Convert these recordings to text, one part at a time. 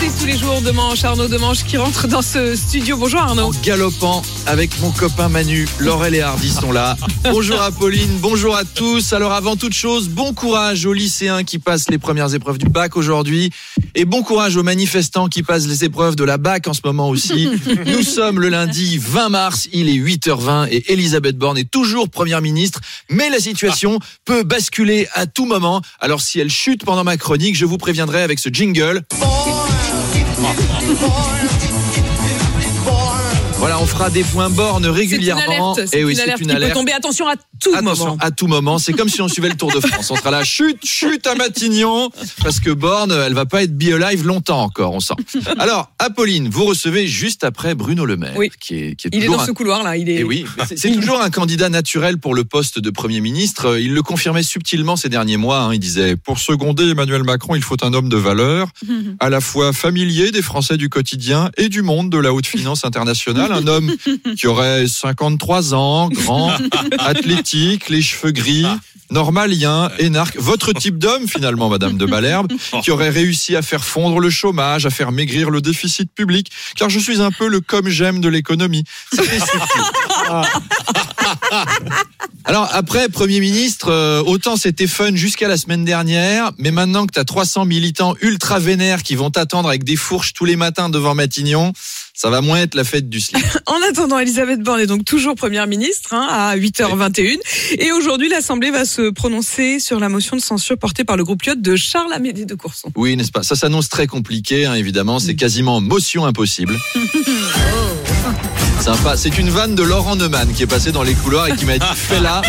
C'est tous les jours de manche, Arnaud de manche qui rentre dans ce studio. Bonjour Arnaud. galopant avec mon copain Manu. Laurel et Hardy sont là. Bonjour Apolline, bonjour à tous. Alors avant toute chose, bon courage aux lycéens qui passent les premières épreuves du bac aujourd'hui et bon courage aux manifestants qui passent les épreuves de la bac en ce moment aussi. Nous sommes le lundi 20 mars, il est 8h20 et Elisabeth Borne est toujours première ministre, mais la situation peut basculer à tout moment. Alors si elle chute pendant ma chronique, je vous préviendrai avec ce jingle. boy. Voilà, on fera des points bornes régulièrement. C'est une alerte. C'est Eh oui, une c'est alerte une qui peut alerte. tomber. Attention à tout Attention, moment. à tout moment. C'est comme si on suivait le Tour de France. On sera là, chute, chute à Matignon, parce que Borne, elle va pas être be alive longtemps encore, on sent. Alors, Apolline, vous recevez juste après Bruno Le Maire, Oui. qui est, qui est Il est toujours dans un- ce couloir là. Il est. eh oui, c'est toujours un candidat naturel pour le poste de Premier ministre. Euh, Il le confirmait subtilement ces derniers mois. hein. Il disait, pour seconder Emmanuel Macron, il faut un homme de valeur, à la fois familier des Français du quotidien et du monde de la haute finance internationale. Un homme qui aurait 53 ans, grand, athlétique, les cheveux gris. Normalien, énarque, votre type d'homme finalement, Madame de Malherbe, qui aurait réussi à faire fondre le chômage, à faire maigrir le déficit public, car je suis un peu le comme j'aime de l'économie. C'était subtil. Alors après, Premier ministre, euh, autant c'était fun jusqu'à la semaine dernière, mais maintenant que tu as 300 militants ultra vénères qui vont t'attendre avec des fourches tous les matins devant Matignon, ça va moins être la fête du slip. En attendant, Elisabeth Borne est donc toujours première ministre hein, à 8h21. Et aujourd'hui, l'Assemblée va se prononcer sur la motion de censure portée par le groupe Lyot de Charles Amédée de Courson. Oui, n'est-ce pas? Ça s'annonce très compliqué, hein, évidemment. C'est quasiment motion impossible. Sympa. C'est une vanne de Laurent Neumann qui est passé dans les couloirs et qui m'a dit fais-la.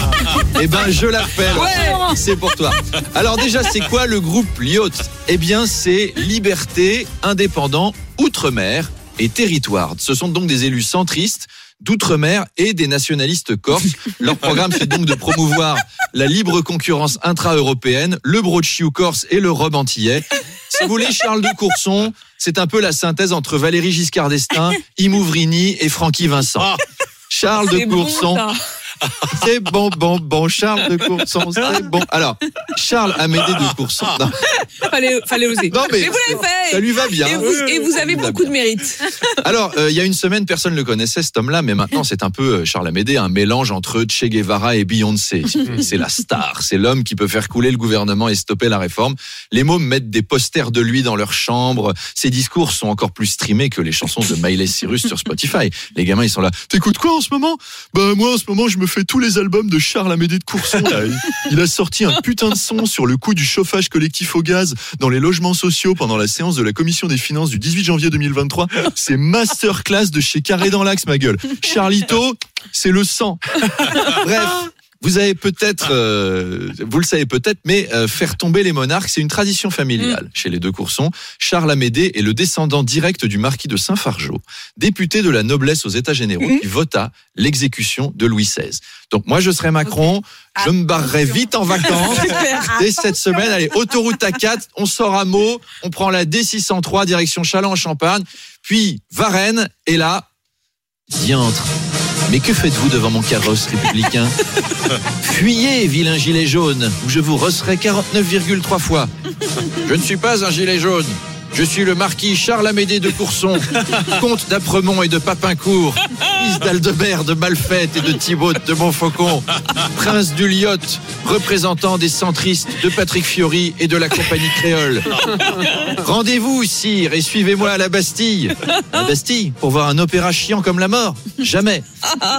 Eh ben, je la fais. Laurent. C'est pour toi. Alors déjà, c'est quoi le groupe Lyot? Eh bien, c'est Liberté, Indépendant, Outre-mer et Territoire. Ce sont donc des élus centristes d'outre-mer et des nationalistes corses. Leur programme, c'est donc de promouvoir la libre concurrence intra-européenne, le brochiou corse et le robe antillais. Si vous voulez, Charles de Courson, c'est un peu la synthèse entre Valéry Giscard d'Estaing, Imouvrini et Francky Vincent. Charles de bon, Courson. C'est bon, bon, bon, Charles de Courson, c'est bon. Alors, Charles Amédée de Courson. Non, Fallait, fallait oser. non, mais, vous l'avez fait. ça lui va bien. Et vous, et vous avez beaucoup de mérite. Alors, euh, il y a une semaine, personne ne le connaissait, cet homme-là, mais maintenant, c'est un peu euh, Charles Amédée, un mélange entre Che Guevara et Beyoncé. C'est la star, c'est l'homme qui peut faire couler le gouvernement et stopper la réforme. Les mômes mettent des posters de lui dans leur chambre. Ses discours sont encore plus streamés que les chansons de Miley Cyrus sur Spotify. Les gamins, ils sont là. T'écoutes quoi en ce moment? Bah moi, en ce moment, je me fais tous les albums de Charles Amédée de Courson. Il a sorti un putain de son sur le coût du chauffage collectif au gaz dans les logements sociaux pendant la séance de la commission des finances du 18 janvier 2023. C'est masterclass de chez Carré dans l'Axe, ma gueule. Charlito, c'est le sang. Bref. Vous avez peut-être, euh, vous le savez peut-être, mais euh, faire tomber les monarques, c'est une tradition familiale chez les deux Coursons. Charles Amédée est le descendant direct du marquis de Saint-Fargeau, député de la noblesse aux États généraux, qui vota l'exécution de Louis XVI. Donc moi, je serais Macron, je me barrerais vite en vacances. Dès cette semaine, allez, autoroute A4, on sort à Meaux, on prend la D603 direction Châlons-en-Champagne, puis Varennes, et là, diantre. Mais que faites-vous devant mon carrosse républicain Fuyez, vilain gilet jaune, ou je vous rosserai 49,3 fois. Je ne suis pas un gilet jaune. Je suis le marquis Charles Amédée de Courson, comte d'Apremont et de Papincourt, fils d'Aldebert de Malfette et de Thibaut de Montfaucon, prince du Lyot, représentant des centristes de Patrick Fiori et de la compagnie créole. Rendez-vous, sire, et suivez-moi à la Bastille. La Bastille, pour voir un opéra chiant comme la mort Jamais.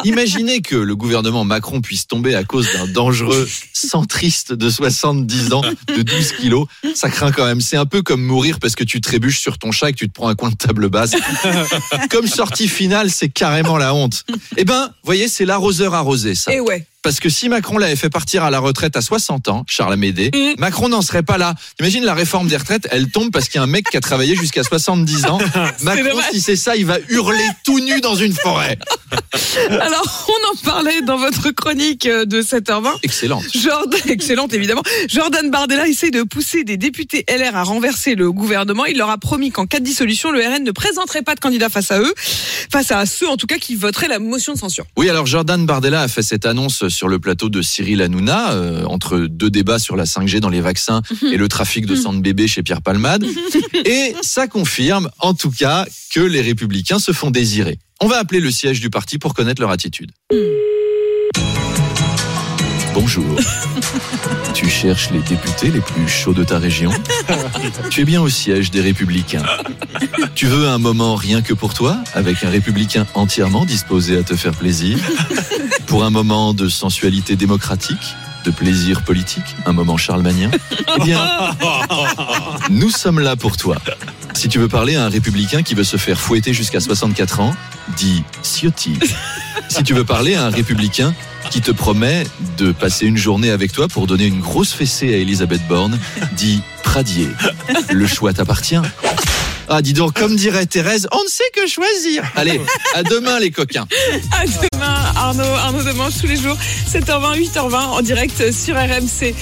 Imaginez que le gouvernement Macron puisse tomber à cause d'un dangereux centriste de 70 ans, de 12 kilos. Ça craint quand même. C'est un peu comme mourir parce que tu trébuches sur ton chat et que tu te prends un coin de table basse. Comme sortie finale, c'est carrément la honte. Eh ben, voyez, c'est l'arroseur arrosé, ça. Et ouais. Parce que si Macron l'avait fait partir à la retraite à 60 ans, Charles Amédée, Mm. Macron n'en serait pas là. Imagine la réforme des retraites, elle tombe parce qu'il y a un mec qui a travaillé jusqu'à 70 ans. Macron, dommage. si c'est ça, il va hurler tout nu dans une forêt. Alors, on en parlait dans votre chronique euh, de 7h20. Excellente. Jordan, excellente évidemment. Jordan Bardella essaie de pousser des députés LR à renverser le gouvernement. Il leur a promis qu'en cas de dissolution, le RN ne présenterait pas de candidat face à eux, face à ceux en tout cas qui voteraient la motion de censure. Oui, alors Jordan Bardella a fait cette annonce sur le plateau de Cyril Hanouna, euh, entre deux débats sur la 5G dans les vaccins et le trafic de sang de bébé chez Pierre Palmade. Et ça confirme, en tout cas, que les républicains se font désirer. On va appeler le siège du parti pour connaître leur attitude. Bonjour. Tu cherches les députés les plus chauds de ta région Tu es bien au siège des Républicains. Tu veux un moment rien que pour toi, avec un républicain entièrement disposé à te faire plaisir Pour un moment de sensualité démocratique de plaisir politique, un moment charlemanien Eh bien, nous sommes là pour toi. Si tu veux parler à un républicain qui veut se faire fouetter jusqu'à 64 ans, dis Ciotti. Si tu veux parler à un républicain qui te promet de passer une journée avec toi pour donner une grosse fessée à Elisabeth Borne, dis Pradier. Le choix t'appartient. Ah, dis donc, comme dirait Thérèse, on ne sait que choisir. Allez, à demain les coquins. À demain, Arnaud, Arnaud Demange tous les jours, 7h20, 8h20 en direct sur RMC.